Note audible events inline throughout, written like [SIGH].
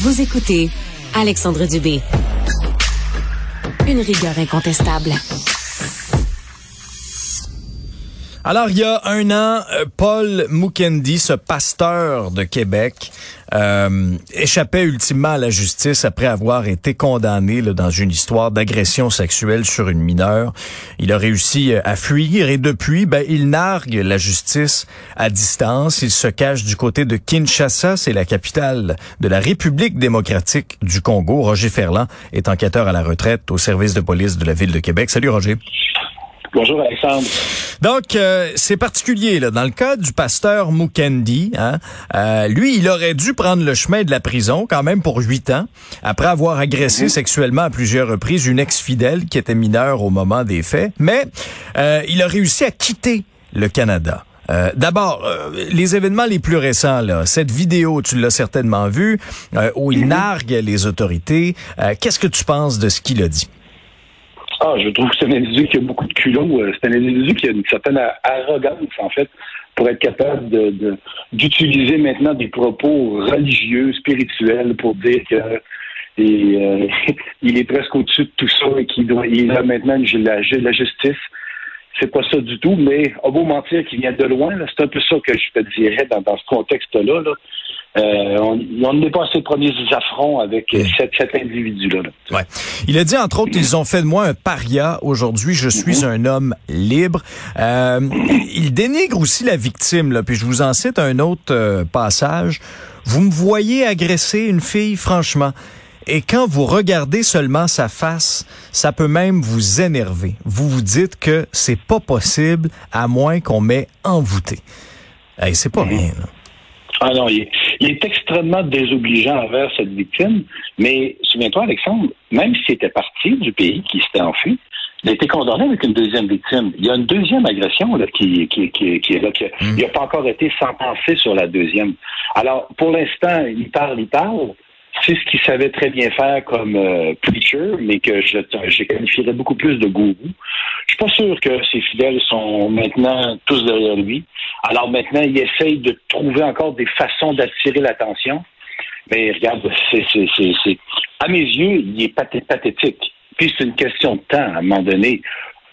Vous écoutez Alexandre Dubé. Une rigueur incontestable. Alors, il y a un an, euh, Paul Mukendi, ce pasteur de Québec, euh, échappait ultimement à la justice après avoir été condamné dans une histoire d'agression sexuelle sur une mineure. Il a réussi euh, à fuir et depuis, ben, il nargue la justice à distance. Il se cache du côté de Kinshasa, c'est la capitale de la République démocratique du Congo. Roger Ferland est enquêteur à la retraite au service de police de la ville de Québec. Salut Roger. Bonjour Alexandre. Donc euh, c'est particulier là dans le cas du pasteur Mukendi, hein, euh, lui il aurait dû prendre le chemin de la prison quand même pour huit ans après avoir agressé Mhm. sexuellement à plusieurs reprises une ex-fidèle qui était mineure au moment des faits, mais euh, il a réussi à quitter le Canada. Euh, D'abord, euh, les événements les plus récents, là, cette vidéo, tu l'as certainement vue, euh, où il nargue les autorités. Euh, Qu'est-ce que tu penses de ce qu'il a dit? Ah, je trouve que c'est un individu qui a beaucoup de culot. Euh, C'est un individu qui a une certaine arrogance, en fait, pour être capable de de- d'utiliser maintenant des propos religieux, spirituels, pour dire que euh, [LAUGHS] il est presque au-dessus de tout ça et qu'il doit, il a maintenant la, la justice. C'est pas ça du tout, mais à beau mentir qu'il vient de loin, c'est un peu ça que je te dirais dans, dans ce contexte-là. Là. Euh, on n'est pas à ses premiers affronts avec euh, cet, cet individu-là. là. Ouais. Il a dit, entre autres, ils ont fait de moi un paria. Aujourd'hui, je suis un homme libre. Euh, il dénigre aussi la victime. Là. Puis je vous en cite un autre euh, passage. Vous me voyez agresser une fille, franchement. Et quand vous regardez seulement sa face, ça peut même vous énerver. Vous vous dites que c'est pas possible à moins qu'on m'ait envoûté. Hey, c'est pas rien. Là. Ah non, il est, il est extrêmement désobligeant envers cette victime. Mais souviens-toi, Alexandre, même s'il était parti du pays, qui s'était enfui, il a été condamné avec une deuxième victime. Il y a une deuxième agression là, qui, qui, qui, qui est là. Qui, Il n'a pas encore été sentencé sur la deuxième. Alors, pour l'instant, il parle, il parle. C'est ce qu'il savait très bien faire comme euh, preacher, mais que je, je qualifierais beaucoup plus de gourou. Je suis pas sûr que ses fidèles sont maintenant tous derrière lui. Alors maintenant, il essaye de trouver encore des façons d'attirer l'attention. Mais regarde, c'est, c'est, à mes yeux, il est pathé- pathétique. Puis c'est une question de temps, à un moment donné.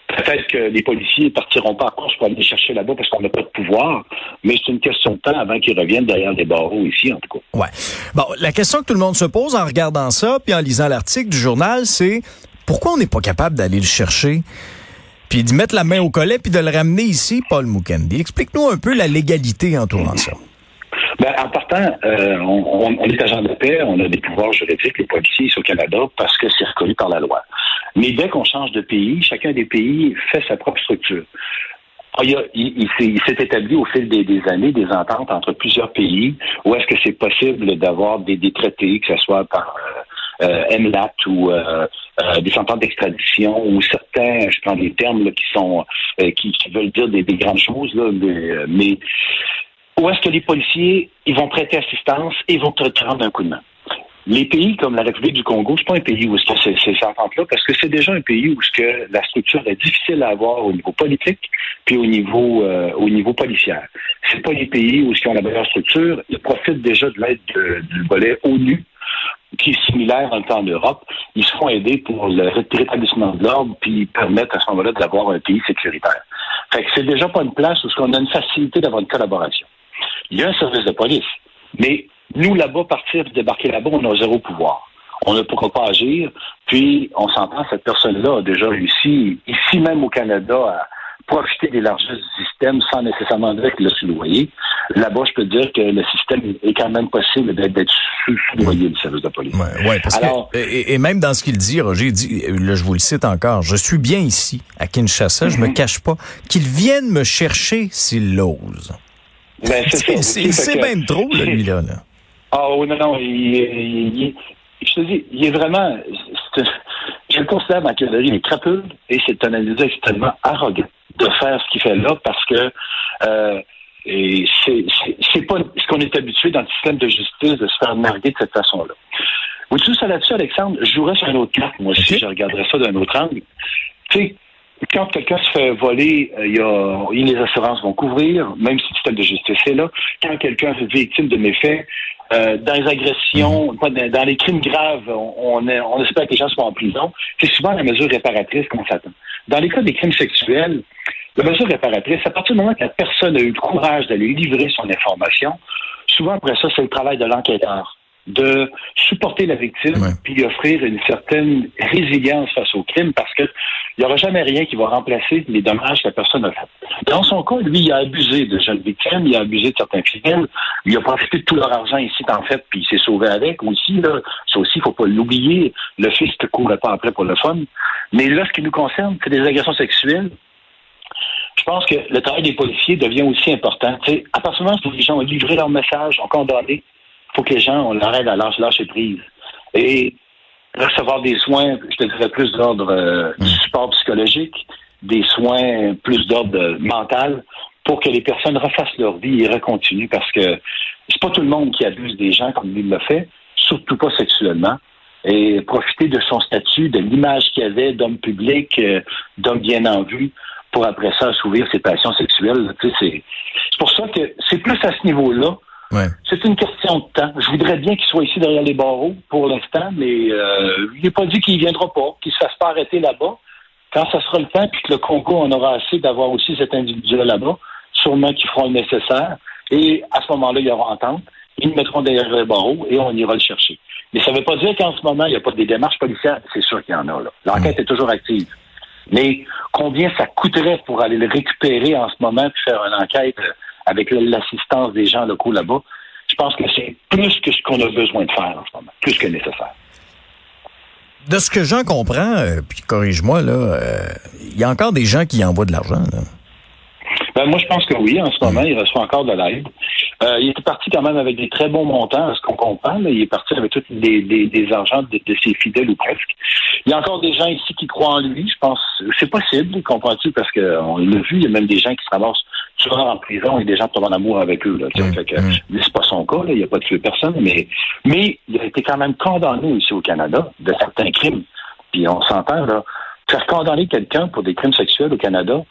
Peut-être que les policiers partiront pas en course pour aller les chercher là-bas parce qu'on n'a pas de pouvoir, mais c'est une question de temps avant qu'ils reviennent derrière les barreaux ici, en tout cas. Ouais. Bon, la question que tout le monde se pose en regardant ça, puis en lisant l'article du journal, c'est pourquoi on n'est pas capable d'aller le chercher, puis d'y mettre la main au collet, puis de le ramener ici, Paul Mukendi. Explique-nous un peu la légalité entourant ça. Ben, en partant, euh, on, est agent de paix, on a des pouvoirs juridiques, les policiers ici au Canada, parce que c'est reconnu par la loi. Mais dès qu'on change de pays, chacun des pays fait sa propre structure. Ah, Il, s'est- établi au fil des, années des ententes entre plusieurs pays où est-ce que c'est possible d'avoir des, des traités, que ce soit par MLAT ou euh, euh, des ententes d'extradition ou certains, je prends des termes qui sont euh, qui, qui veulent dire des, des grandes choses, là, mais, euh, où est-ce que les policiers ils vont prêter assistance et ils vont te te rendre un coup de main? Les pays comme la République du Congo, c'est pas un pays où c'est cette entente-là, parce que c'est déjà un pays où que la structure est difficile à avoir au niveau politique puis au niveau euh, au niveau pas les pays où est-ce qu'ils ont la meilleure structure, ils profitent déjà de l'aide de- du volet ONU qui est similaire dans le temps en Europe. Ils se font aider pour le rétablissement de l'ordre puis permettre à ce moment-là d'avoir un pays sécuritaire. Fait que c'est déjà pas une place où on a une facilité d'avoir une collaboration. Il y a un service de police, mais nous, là-bas, partir débarquer là-bas, on a zéro pouvoir. On ne pourra pas agir. Puis, on s'entend, cette personne-là a déjà réussi, ici même au Canada, à profiter des largesses du système sans nécessairement dire qu'il a soudoyé. Là-bas, je peux dire que le système est quand même possible d'être d'être sous- soudoyé du service de police. Ouais, ouais, parce Alors- que et, et même dans ce qu'il dit, Roger il dit, là je vous le cite encore, je suis bien ici à Kinshasa, je me cache pas, qu'il vienne me chercher s'il l'ose. Ben, c'est [LAUGHS] bien trop là, lui là. Ah oui, non, non, il, il- il- je te dis, il est vraiment, considère dans la il est crapule et c'est un individu extrêmement arrogant de faire ce qu'il fait là parce que euh, et c'est pas ce qu'on est habitué dans le système de justice de se faire narguer de cette façon-là. Oui, tout ça là-dessus, Alexandre, je jouerais sur un autre carte, moi aussi, je regarderais ça d'un autre angle. Tu sais, quand quelqu'un se fait voler, euh, il y a, il- les assurances vont couvrir, même si le système de justice est là. Quand quelqu'un est victime de méfaits, euh, dans les agressions, mhm. dans, les crimes graves, on, on, espère que les gens soient en prison. C'est souvent la mesure réparatrice qu'on s'attend. Dans les cas des crimes sexuels, la mesure réparatrice, à partir du moment que la personne a eu le courage d'aller livrer son information, souvent après ça, c'est le travail de l'enquêteur de supporter la victime puis offrir une certaine résilience face au crime parce que il n'y aura jamais rien qui va remplacer les dommages que la personne a fait. Dans son cas, lui, il a abusé de jeunes victimes, il a abusé de certains fidèles, il a profité de tout leur argent ici, en fait, puis il s'est sauvé avec aussi. Là. Ça aussi, il faut pas l'oublier. Le fils ne courait pas après pour le fun. Mais là, ce qui nous concerne, c'est des agressions sexuelles. Je pense que le travail des policiers devient aussi important. sais, à partir du moment où les gens ont livré leur message, ont condamné, faut que les gens, on l'arrête à lâcher, lâcher prise. Et recevoir des soins, je te dirais plus d'ordre euh, mm. support psychologique, des soins plus d'ordre mental, pour que les personnes refassent leur vie et recontinuent, parce que c'est pas tout le monde qui abuse des gens comme lui le fait, surtout pas sexuellement. Et profiter de son statut, de l'image qu'il avait d'homme public, euh, d'homme bien en vue, pour après ça assouvir ses passions sexuelles. C'est pour ça que c'est plus à ce niveau-là c'est une question de temps. Je voudrais bien qu'il soit ici derrière les barreaux pour l'instant, mais euh, il n'est pas dit qu'il ne viendra pas, qu'il ne se fasse pas arrêter là-bas. Quand ça sera le temps, puis que le Congo en aura assez d'avoir aussi cet individu là-bas, sûrement qu'ils feront le nécessaire. Et à ce moment-là, il y aura entente. Ils le mettront derrière les barreaux et on ira le chercher. Mais ça ne veut pas dire qu'en ce moment, il n'y a pas des démarches policières. C'est sûr qu'il y en a. L'enquête est toujours active. Mais combien ça coûterait pour aller le récupérer en ce moment puis faire une enquête avec l'assistance des gens locaux là-bas, je pense que c'est plus que ce qu'on a besoin de faire en ce moment, plus que nécessaire. De ce que j'en comprends, euh, puis corrige-moi, là, euh, il y a encore des gens qui envoient de l'argent. Ben, moi, je pense que oui, en ce moment, il reçoit encore de l'aide. Euh, il était parti quand même avec des très bons montants, à ce qu'on comprend. Il est parti avec tous les, des argents de, ses fidèles ou presque. Il y a encore des gens ici qui croient en lui, je pense. C'est possible, comprends-tu, parce qu'on l'a vu, il y a même des gens qui se ramassent souvent en prison et des gens tombent en amour avec eux. Là, mmh, mmh. c'est pas son cas, là, il a pas tué personne, mais, mais il a été quand même condamné ici au Canada de certains crimes. Puis on s'entend, là, faire condamner quelqu'un pour des crimes sexuels au Canada,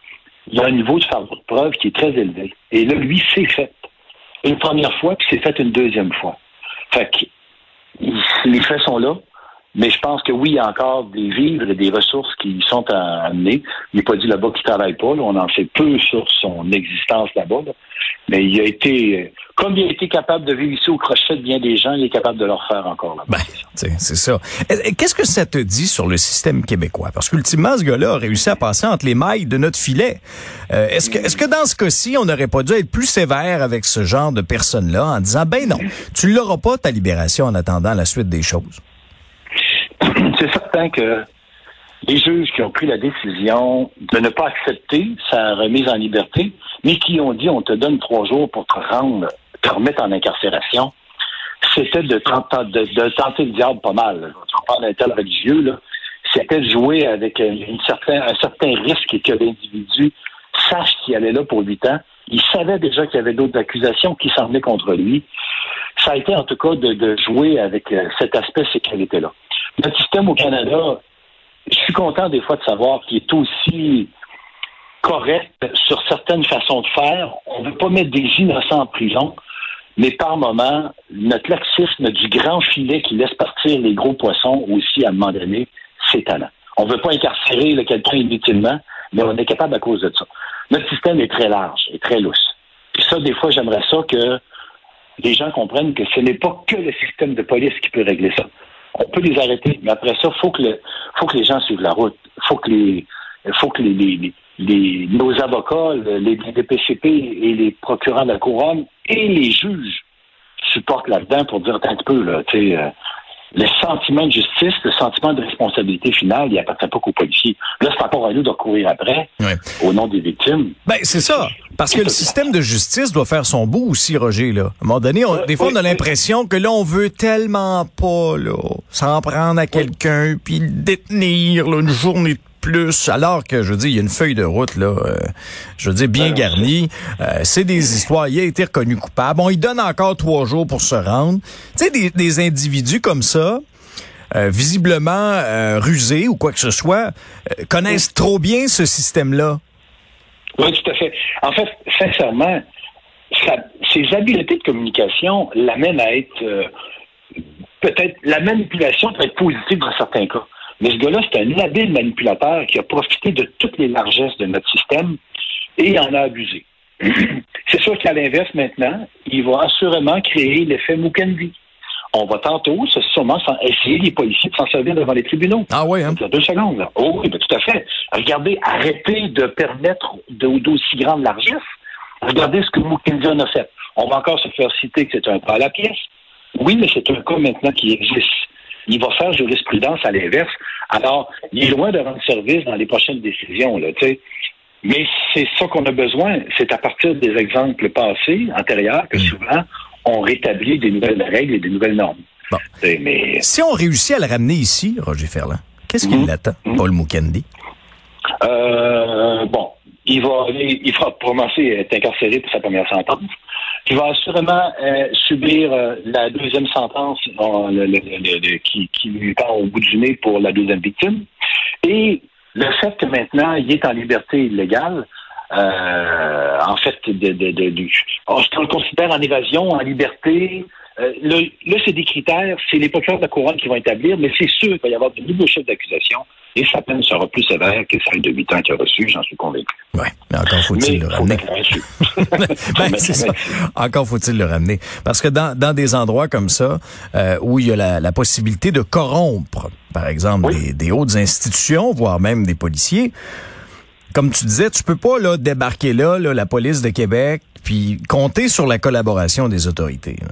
il y a un niveau de preuve qui est très élevé. Et là, lui, c'est fait. Une première fois, puis c'est fait une deuxième fois. Fait que les faits sont là. Mais je pense que oui, il y a encore des vivres et des ressources qui sont à amener. Il n'est pas dit là-bas qu'il ne travaille pas. On en sait peu sur son existence là-bas. Mais il a été, comme il a été capable de vivre ici au crochet de bien des gens, il est capable de leur faire encore là-bas. Ben, c'est ça. Qu'est-ce que ça te dit sur le système québécois? Parce qu'ultimement, ce gars-là a réussi à passer entre les mailles de notre filet. Euh, est-ce que, est-ce que dans ce cas-ci, on n'aurait pas dû être plus sévère avec ce genre de personnes-là en disant, ben non, tu l'auras pas ta libération en attendant la suite des choses? Que les juges qui ont pris la décision de ne pas accepter sa remise en liberté, mais qui ont dit on te donne trois jours pour te rendre, te remettre en incarcération, c'était de, de, tenter le diable pas mal. Tu parles d'un tel religieux, là. C'était de jouer avec certain, un certain risque que l'individu sache qu'il allait là pour huit ans. Il savait déjà qu'il y avait d'autres accusations qui s'en venaient contre lui. Ça a été en tout cas de, de jouer avec euh, cet aspect sécurité-là. Notre système au Canada, je suis content des fois de savoir qu'il est aussi correct sur certaines façons de faire. On ne veut pas mettre des innocents en prison, mais par moment, notre laxisme du grand filet qui laisse partir les gros poissons aussi à un moment donné, c'est talent. On ne veut pas incarcérer quelqu'un inutilement, mais on est capable à cause de ça. Notre système est très large et très lousse. Et ça, des fois, j'aimerais ça que les gens comprennent que ce n'est pas que le système de police qui peut régler ça on peut les arrêter, mais après ça, faut que faut que les gens suivent la route. Faut que les, faut que les, les, nos avocats, les, DPCP et les procureurs de la couronne et les juges supportent là-dedans pour dire un peu là, tu sais. Le sentiment de justice, le sentiment de responsabilité finale, il appartient pas qu'aux policiers. Là, c'est encore à nous de courir après, au nom des victimes. Ben, c'est ça. Parce que le système de justice doit faire son bout aussi, Roger, là. À un moment donné, des fois, on a l'impression que là, on veut tellement pas, là, s'en prendre à quelqu'un, puis le détenir, là, une journée de plus, alors que, je veux dire, il y a une feuille de route, là, euh, je veux dire, bien garnie. Euh, c'est des histoires. Il a été reconnu coupable. Bon, il donne encore trois jours pour se rendre. Tu sais, des, des individus comme ça, euh, visiblement rusés ou quoi que ce soit, connaissent trop bien ce système-là. Oui, tout à fait. En fait, sincèrement, ça, ses habiletés de communication l'amènent à être peut-être la manipulation peut être positive dans certains cas. Mais ce gars-là, c'est un habile manipulateur qui a profité de toutes les largesses de notre système et en a abusé. [CLEARS THROAT] c'est sûr qu'à l'inverse, maintenant, il va assurément créer l'effet Mukendi. On va tantôt, sûrement, essayer les policiers de s'en servir devant les tribunaux. Ah oui, hein? Deux secondes. Là. Oh oui, ben, tout à fait. Regardez, arrêtez de permettre d'aussi grandes largesses. Regardez ce que Mukendi en a fait. On va encore se faire citer que c'est un pas à la pièce. Oui, mais c'est un cas maintenant qui existe. Il va faire jurisprudence à l'inverse. Alors, il est loin de rendre service dans les prochaines décisions, là, tu sais. Mais c'est ça qu'on a besoin. C'est à partir des exemples passés, antérieurs, que mm. souvent, on rétablit des nouvelles règles et des nouvelles normes. Mais... Si on réussit à le ramener ici, Roger Ferland, qu'est-ce qu'il mm. attend, mm. Paul Mukendi? Euh, bon, il va, il va commencer être incarcéré pour sa première sentence. Il va assurément euh, subir euh, la deuxième sentence qui, qui, lui part au bout du nez pour la deuxième victime. Et le fait que maintenant il est en liberté illégale, euh, en fait, de, de, de, on le considère en évasion, en liberté, euh, là, c'est des critères, c'est les procureurs de la couronne qui vont établir, mais c'est sûr qu'il va y avoir de nouveaux chefs d'accusation et sa peine sera plus sévère que celle de 8 ans qu'il a reçu, j'en suis convaincu. Oui, mais encore faut-il le ramener. [LAUGHS] ben, ça. Encore faut-il le ramener. Parce que dans, dans des endroits comme ça, euh, où il y a la, la, possibilité de corrompre, par exemple, des, des hautes institutions, voire même des policiers, comme tu disais, tu peux pas là, débarquer là, là, la police de Québec, puis compter sur la collaboration des autorités. Là.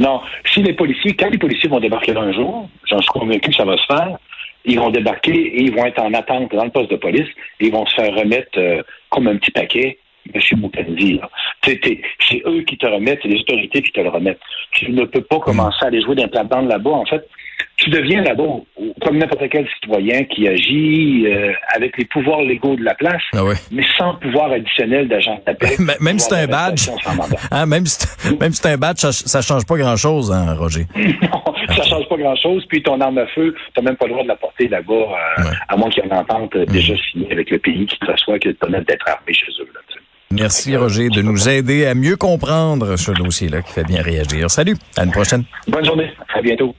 Non. Si les policiers, quand les policiers vont débarquer un jour, j'en suis convaincu que ça va se faire, ils vont débarquer et ils vont être en attente dans le poste de police et ils vont se faire remettre euh, comme un petit paquet M. Mukendi. C'est eux qui te remettent, c'est les autorités qui te le remettent. Tu ne peux pas commencer à aller jouer d'un plate-bande là-bas. En fait, tu deviens là-bas comme n'importe quel citoyen qui agit euh, avec les pouvoirs légaux de la place, ah mais sans pouvoir additionnel d'agent de paix. [LAUGHS] même si c'est un badge, [LAUGHS] hein, même si même si c'est un badge, ça, ça change pas grand-chose, hein, Roger. [LAUGHS] non, ça change pas grand-chose. Puis ton arme à feu, t'as même pas le droit de la porter là-bas, euh, à moins qu'il y ait une entente euh, déjà mm. signée avec le pays qui te reçoit que tu d'être armé chez eux. Là, Merci, Roger, de nous aider à mieux comprendre ce dossier-là qui fait bien réagir. Salut, à une prochaine. Bonne journée. À bientôt.